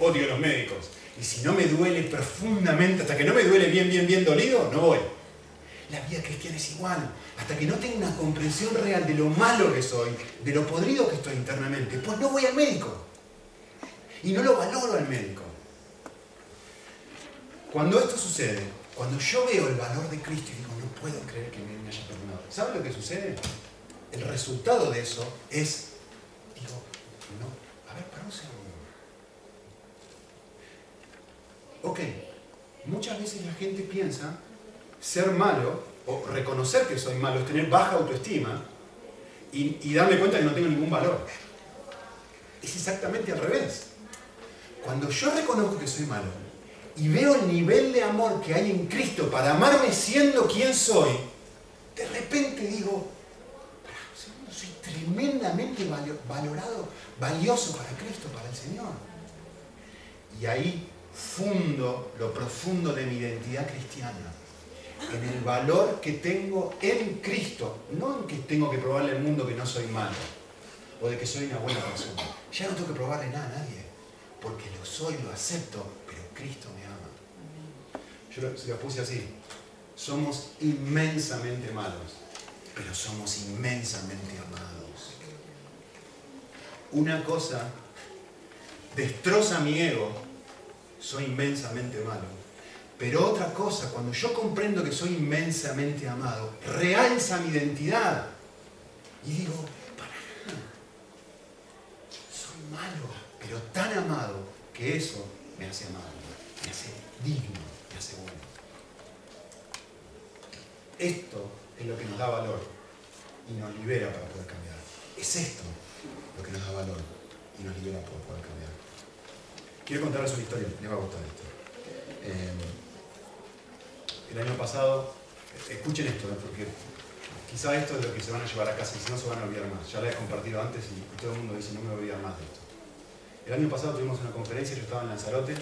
odio a los médicos. Y si no me duele profundamente, hasta que no me duele bien, bien, bien dolido, no voy. La vida cristiana es igual. Hasta que no tenga una comprensión real de lo malo que soy, de lo podrido que estoy internamente, pues no voy al médico. Y no lo valoro al médico. Cuando esto sucede, cuando yo veo el valor de Cristo y digo, no puedo creer que me haya perdonado, ¿sabe lo que sucede? El resultado de eso es, digo, no, a ver, para un segundo. Ok, muchas veces la gente piensa ser malo o reconocer que soy malo es tener baja autoestima y, y darme cuenta que no tengo ningún valor. Es exactamente al revés. Cuando yo reconozco que soy malo y veo el nivel de amor que hay en Cristo para amarme siendo quien soy, de repente digo, soy tremendamente valorado, valioso para Cristo, para el Señor. Y ahí fundo lo profundo de mi identidad cristiana, en el valor que tengo en Cristo, no en que tengo que probarle al mundo que no soy malo o de que soy una buena persona. Ya no tengo que probarle nada a nadie, porque lo soy, lo acepto, pero Cristo me ama. Yo se lo puse así, somos inmensamente malos, pero somos inmensamente amados. Una cosa destroza mi ego soy inmensamente malo. Pero otra cosa, cuando yo comprendo que soy inmensamente amado, realza mi identidad. Y digo, para soy malo, pero tan amado que eso me hace amado, me hace digno, me hace bueno. Esto es lo que nos da valor y nos libera para poder cambiar. Es esto lo que nos da valor y nos libera para poder cambiar. Quiero contarles una historia, les va a gustar esto. Eh, el año pasado, escuchen esto, ¿eh? porque quizá esto es lo que se van a llevar a casa y si no se van a olvidar más. Ya lo he compartido antes y, todo el mundo dice no me voy a olvidar más de esto. El año pasado tuvimos una conferencia, yo estaba en Lanzarote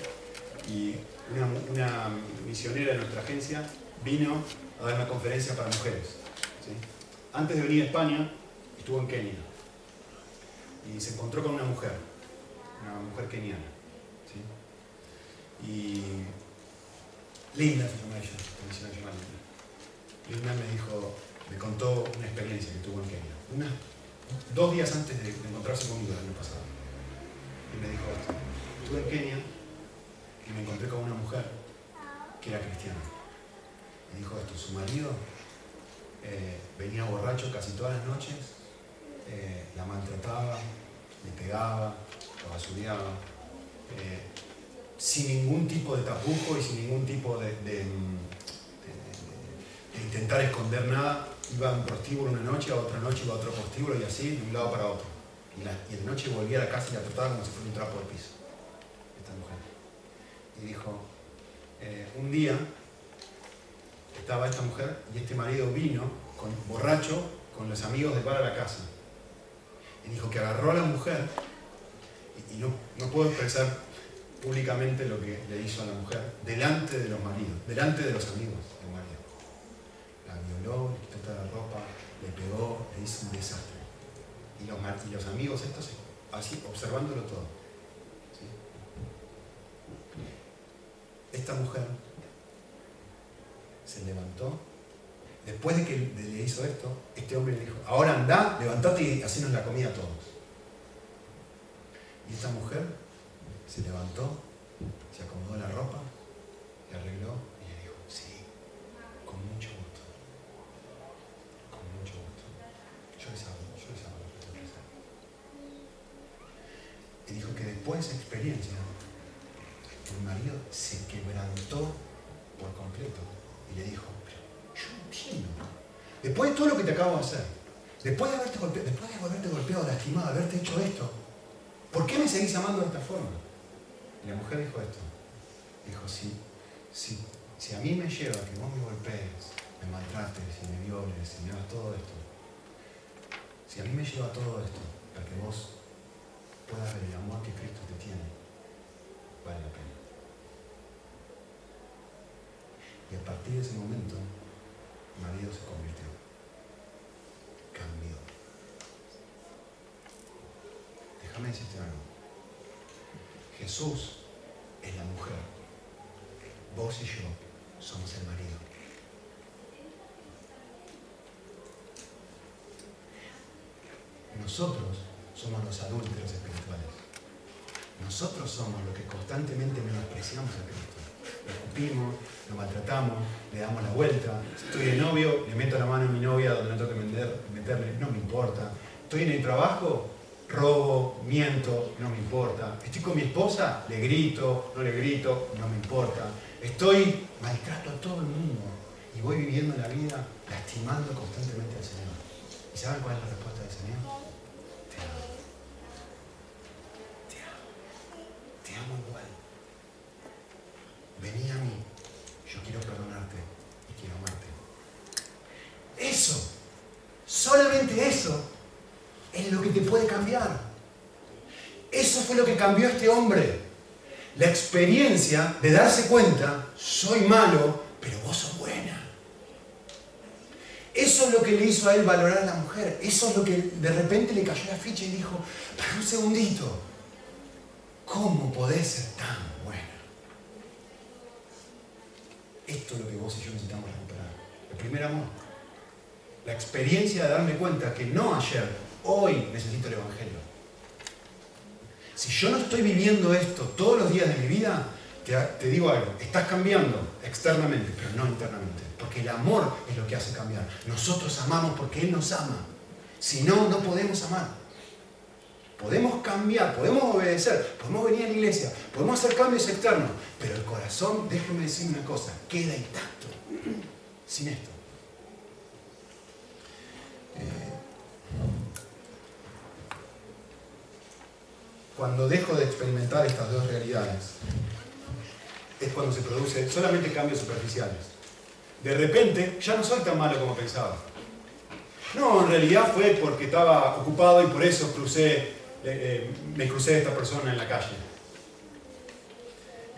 y una, misionera de nuestra agencia vino a dar una conferencia para mujeres. Antes de venir a España, estuvo en Kenia y se encontró con una mujer, una mujer keniana. Y Linda se llama ella. Linda me dijo, me contó una experiencia que tuvo en Kenia. Dos días antes de, encontrarse conmigo el año pasado. Y me dijo, estuve en Kenia y me encontré con una mujer que era cristiana. Y dijo esto, su marido eh, venía borracho casi todas las noches, eh, la maltrataba, le pegaba, la basureaba. Eh, sin ningún tipo de tapujo y sin ningún tipo de, intentar esconder nada. Iba a un prostíbulo una noche, a otra noche iba a otro prostíbulo y así, de un lado para otro. Y, y noche volvía a la casa y la trataba como si fuera un trapo de piso, esta mujer. Y dijo, eh, un día estaba esta mujer y este marido vino con, borracho con los amigos de para la casa. Y dijo que agarró a la mujer, y, no, no puedo expresar públicamente lo que le hizo a la mujer delante de los maridos, delante de los amigos. Le quitó toda la ropa, le pegó, le hizo un desastre. Y los, amigos estos así observándolo todo. Esta mujer se levantó. Después de que le hizo esto, este hombre le dijo, ahora anda, levantate y hacenos la comida a todos. Y esta mujer se levantó, se acomodó la ropa, le arregló y le dijo, sí, con mucho gusto, con mucho gusto. Yo les hablo, yo les hablo, yo les hablo. Y dijo que después de esa experiencia, el marido se quebrantó por completo y le dijo, pero yo entiendo, después de todo lo que te acabo de hacer, después de haberte golpeado, después de haberte golpeado, lastimado, haberte hecho esto, ¿por qué me seguís amando de esta forma? Y la mujer dijo esto. Dijo, si, si, si a mí me lleva que vos me golpees, me maltrates y me violes y me hagas todo esto, si a mí me lleva todo esto para que vos pueda ver el amor que Cristo te tiene, vale la pena. Y a partir de ese momento, María se convirtió, cambió. Déjame decirte algo. Jesús es la mujer. Vos y yo somos el marido. Nosotros somos los adúlteros espirituales. Nosotros somos los que constantemente menospreciamos a Cristo. Lo escupimos, lo maltratamos, le damos la vuelta. Estoy de novio, le meto la mano a mi novia donde no tengo que meterle, no me importa. Estoy en el trabajo, robo, miento, no me importa. Estoy con mi esposa, le grito, no le grito, no me importa. Estoy, maltrato a todo el mundo y voy viviendo la vida lastimando constantemente al Señor. ¿Y saben cuál es la respuesta del Señor? Te amo. Te amo. Te igual. Vení a mí. Yo quiero perdonarte y quiero amarte. Eso, solamente eso, es lo que te puede cambiar. Eso fue lo que cambió a este hombre. La experiencia de darse cuenta, soy malo, pero vos sos buena. Eso es lo que le hizo a él valorar a la mujer. Eso es lo que de repente le cayó la ficha y dijo, para un segundito, ¿cómo podés ser tan buena? Esto es lo que vos y yo necesitamos recuperar. El primer amor. La experiencia de darme cuenta que no ayer, hoy necesito el Evangelio. Si yo no estoy viviendo esto todos los días de mi vida, te, digo algo, estás cambiando externamente, pero no internamente. Porque el amor es lo que hace cambiar. Nosotros amamos porque Él nos ama. Si no, no podemos amar. Podemos cambiar, podemos obedecer, podemos venir a la iglesia, podemos hacer cambios externos, pero el corazón, déjeme decir una cosa, queda intacto sin esto. Eh, cuando dejo de experimentar estas dos realidades, es cuando se producen solamente cambios superficiales. De repente, ya no soy tan malo como pensaba. No, en realidad fue porque estaba ocupado y por eso crucé, eh, eh, me crucé a esta persona en la calle.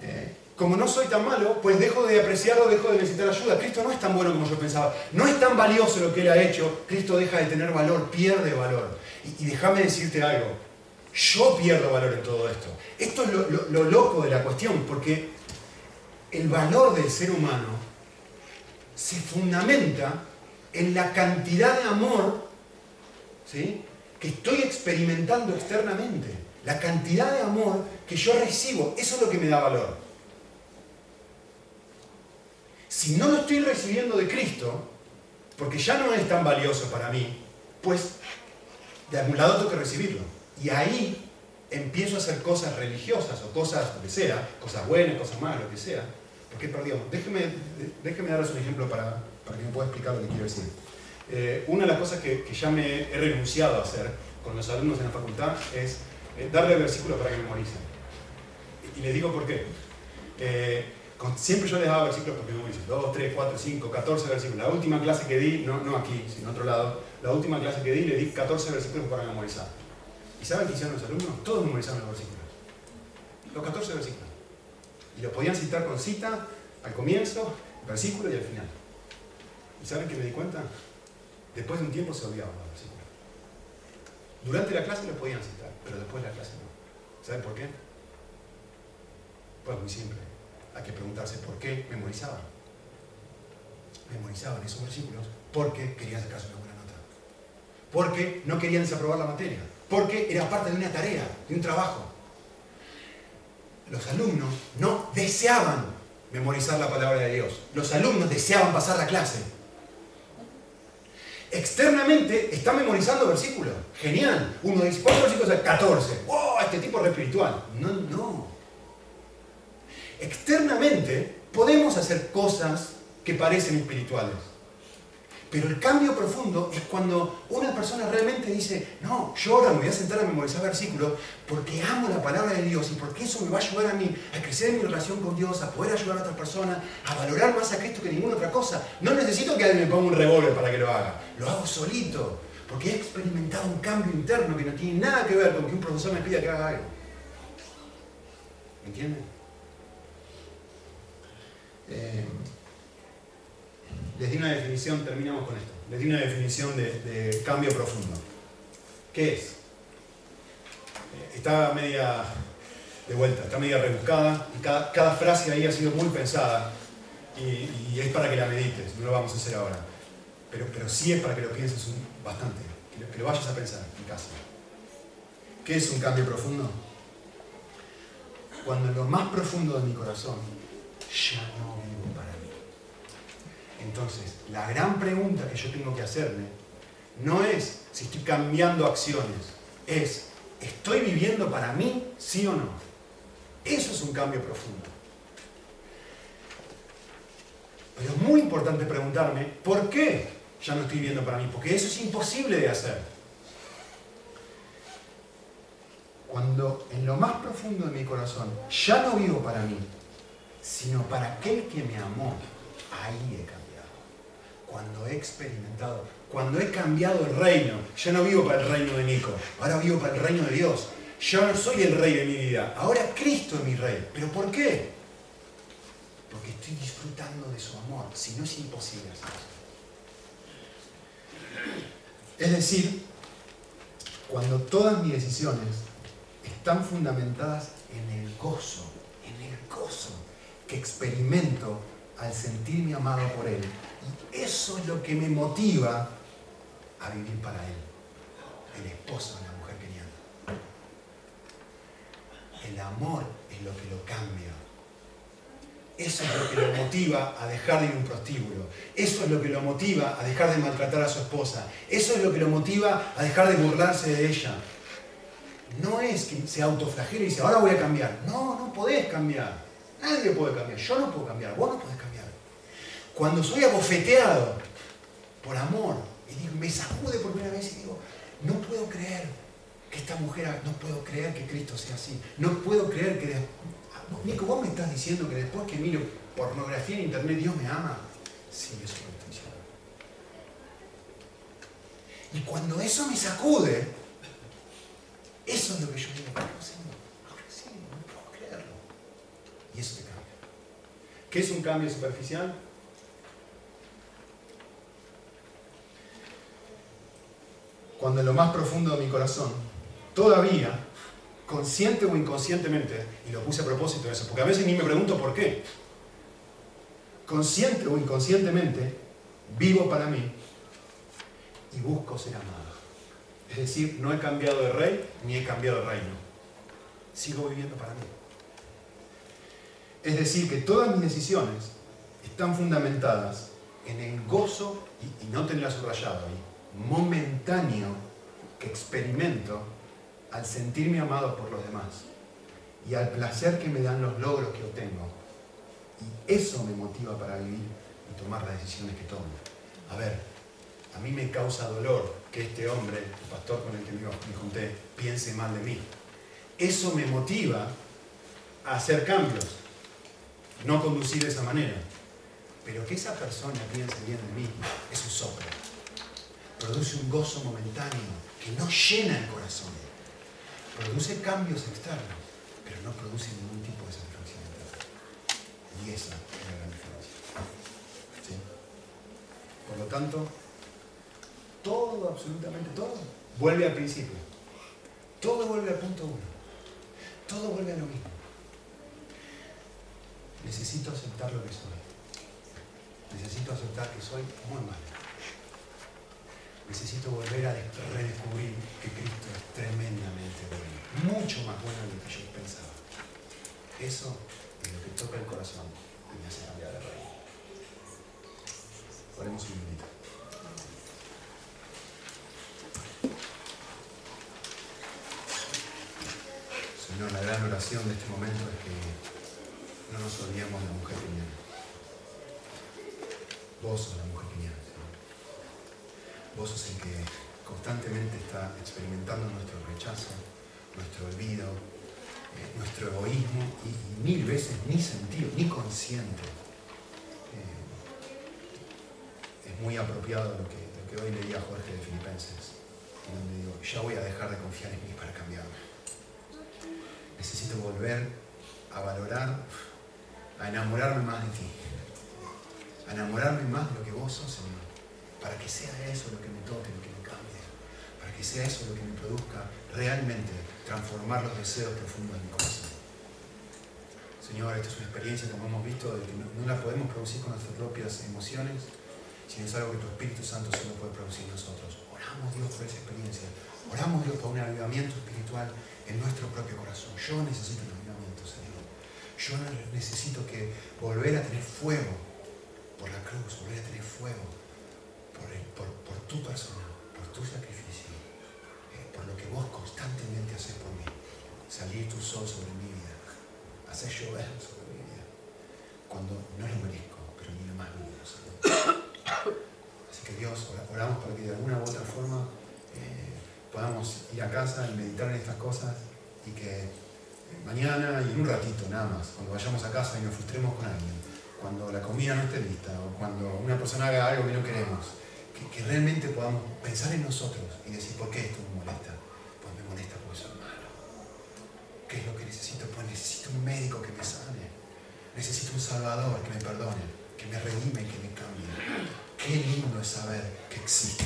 Eh, como no soy tan malo, pues dejo de apreciarlo, dejo de necesitar ayuda. Cristo no es tan bueno como yo pensaba. No es tan valioso lo que Él ha hecho. Cristo deja de tener valor, pierde valor. Y, déjame decirte algo. Yo pierdo valor en todo esto. Esto es lo loco de la cuestión, porque el valor del ser humano se fundamenta en la cantidad de amor ¿sí? Que estoy experimentando externamente. La cantidad de amor que yo recibo, eso es lo que me da valor. Si no lo estoy recibiendo de Cristo, porque ya no es tan valioso para mí, pues de algún lado tengo que recibirlo. Y ahí empiezo a hacer cosas religiosas o cosas, lo que sea, cosas buenas, cosas malas, lo que sea, qué perdió? Déjeme, déjeme darles un ejemplo para, para, que me pueda explicar lo que quiero decir. Eh, una de las cosas que, que, ya me he renunciado a hacer con los alumnos en la facultad es eh, darle versículos para que memoricen. Y, les digo por qué. Eh, siempre yo les daba versículos porque memoricen. 2, 3, 4, 5, 14 versículos. La última clase que di, no, no aquí, sino otro lado, la última clase que di le di 14 versículos para memorizar. ¿Y saben qué hicieron los alumnos? Todos memorizaron los versículos. Los 14 versículos. Y lo podían citar con cita al comienzo, versículo y al final. ¿Y saben qué me di cuenta? Después de un tiempo se olvidaban los versículos. Durante la clase lo podían citar, pero después de la clase no. ¿Saben por qué? Pues muy simple. Hay que preguntarse por qué memorizaban. Memorizaban esos versículos porque querían sacarse una buena nota. Porque no querían desaprobar la materia. Porque era parte de una tarea, de un trabajo los alumnos no deseaban memorizar la palabra de Dios. Los alumnos deseaban pasar la clase. Externamente está memorizando versículos. Genial. Uno dice, ¿cuántos versículos? 14. ¡Wow! Este tipo es espiritual. No, no. Externamente podemos hacer cosas que parecen espirituales. Pero el cambio profundo es cuando una persona realmente dice, no, yo ahora me voy a sentar a memorizar versículos porque amo la palabra de Dios y porque eso me va a ayudar a mí a crecer en mi relación con Dios, a poder ayudar a otras personas, a valorar más a Cristo que ninguna otra cosa. No necesito que alguien me ponga un revólver para que lo haga, lo hago solito, porque he experimentado un cambio interno que no tiene nada que ver con que un profesor me pida que haga algo. ¿Me entienden? Eh, les di una definición, terminamos con esto, les di una definición de, cambio profundo. ¿Qué es? Eh, está media de vuelta, está media rebuscada y cada, frase ahí ha sido muy pensada y, es para que la medites, no lo vamos a hacer ahora. Pero, sí es para que lo pienses bastante. que lo vayas a pensar en casa. ¿Qué es un cambio profundo? Cuando lo más profundo de mi corazón ya no. Entonces, la gran pregunta que yo tengo que hacerme no es si estoy cambiando acciones, es, ¿estoy viviendo para mí, sí o no? Eso es un cambio profundo. Pero es muy importante preguntarme, ¿por qué ya no estoy viviendo para mí? Porque eso es imposible de hacer. Cuando en lo más profundo de mi corazón ya no vivo para mí, sino para aquel que me amó, ahí he cambiado. Cuando he experimentado, cuando he cambiado el reino, ya no vivo para el reino de Nico, ahora vivo para el reino de Dios. Yo no soy el rey de mi vida, ahora Cristo es mi rey. ¿Pero por qué? Porque estoy disfrutando de su amor, si no es imposible hacer eso. Es decir, cuando todas mis decisiones están fundamentadas en el gozo, en el gozo que experimento al sentirme amado por Él. Y eso es lo que me motiva a vivir para Él, el esposo de la mujer quería. El amor es lo que lo cambia. Eso es lo que lo motiva a dejar de ir a un prostíbulo. Eso es lo que lo motiva a dejar de maltratar a su esposa. Eso es lo que lo motiva a dejar de burlarse de ella. No es que se autoflagele y dice, ahora voy a cambiar. No, no podés cambiar. Nadie puede cambiar. Yo no puedo cambiar. Vos no podés. Cuando soy abofeteado por amor, y digo, me sacude por primera vez y digo, no puedo creer que esta mujer, no puedo creer que Cristo sea así. No puedo creer que... Nico, vos me estás diciendo que después que miro pornografía en internet Dios me ama. Sí, eso lo estoy diciendo. Y cuando eso me sacude, eso es lo que yo digo, ahora sí, ahora sí, no puedo creerlo. Y eso te cambia. ¿Qué es un cambio superficial? Cuando en lo más profundo de mi corazón, todavía, consciente o inconscientemente, y lo puse a propósito eso, porque a veces ni me pregunto por qué, consciente o inconscientemente, vivo para mí y busco ser amado. Es decir, no he cambiado de rey ni he cambiado de reino. Sigo viviendo para mí. Es decir, que todas mis decisiones están fundamentadas en el gozo, y, no tenerla subrayado ahí, momentáneo que experimento al sentirme amado por los demás y al placer que me dan los logros que obtengo. Y eso me motiva para vivir y tomar las decisiones que tomo. A ver, a mí me causa dolor que este hombre, el pastor con el que me junté, piense mal de mí. Eso me motiva a hacer cambios, no conducir de esa manera. Pero que esa persona piense bien de mí es un soplo. Produce un gozo momentáneo que no llena el corazón. Produce cambios externos, pero no produce ningún tipo de satisfacción. Y esa es la gran diferencia. Por lo tanto, todo, absolutamente todo, vuelve al principio. Todo vuelve al punto uno. Todo vuelve a lo mismo. Necesito aceptar lo que soy. Necesito aceptar que soy muy malo. Necesito volver a redescubrir que Cristo es tremendamente bueno. Mucho más bueno de lo que yo pensaba. Eso es lo que toca el corazón y me hace cambiar de rey. Oremos un minutito. Señor, la gran oración de este momento es que no nos olvidemos de la mujer genial. Vos sos la mujer Señor. Vos sos el que constantemente está experimentando nuestro rechazo, nuestro olvido, eh, nuestro egoísmo y, mil veces ni sentido, ni consciente. Eh, es muy apropiado lo que, lo que hoy leía Jorge de Filipenses, donde digo, ya voy a dejar de confiar en mí para cambiarme necesito volver a valorar, a enamorarme más de ti, a enamorarme más de lo que vos sos, Señor, para que sea eso lo que me toque, lo que me cambie, para que sea eso lo que me produzca realmente transformar los deseos profundos de mi corazón. Señor, esta es una experiencia, como hemos visto, de que no, la podemos producir con nuestras propias emociones, sino es algo que tu Espíritu Santo solo puede producir en nosotros. Oramos Dios por esa experiencia. Oramos Dios por un avivamiento espiritual en nuestro propio corazón. Yo necesito un avivamiento, Señor. Yo necesito que volver a tener fuego por la cruz, volver a tener fuego por, por tu persona, por tu sacrificio, eh, por lo que vos constantemente haces por mí. Salir tu sol sobre mi vida, hacer llover sobre mi vida, cuando no lo merezco, pero ni lo más mínimo, Así que Dios, oramos para que de alguna u otra forma eh, podamos ir a casa y meditar en estas cosas y que mañana y en un ratito nada más, cuando vayamos a casa y nos frustremos con alguien, cuando la comida no esté lista o cuando una persona haga algo que no queremos, que, realmente podamos pensar en nosotros y decir, ¿por qué esto me molesta? Pues me molesta porque soy malo. ¿Qué es lo que necesito? Pues necesito un médico que me sane. Necesito un salvador que me perdone, que me redime que me cambie. Qué lindo es saber que existe.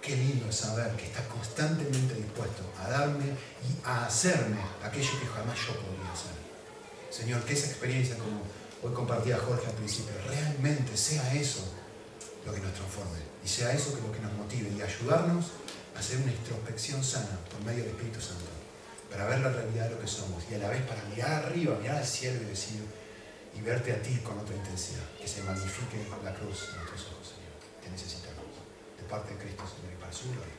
Qué lindo es saber que está constantemente dispuesto a darme y a hacerme aquello que jamás yo podría hacer. Señor, que esa experiencia como hoy compartía Jorge al principio, realmente sea eso lo que nos transforme y sea eso que lo que nos motive y ayudarnos a hacer una introspección sana por medio del Espíritu Santo para ver la realidad de lo que somos y a la vez para mirar arriba, mirar al cielo y decir y verte a ti con otra intensidad, que se magnifique la cruz en nuestros ojos, Señor. Te necesitamos. De parte de Cristo, Señor, y para su gloria.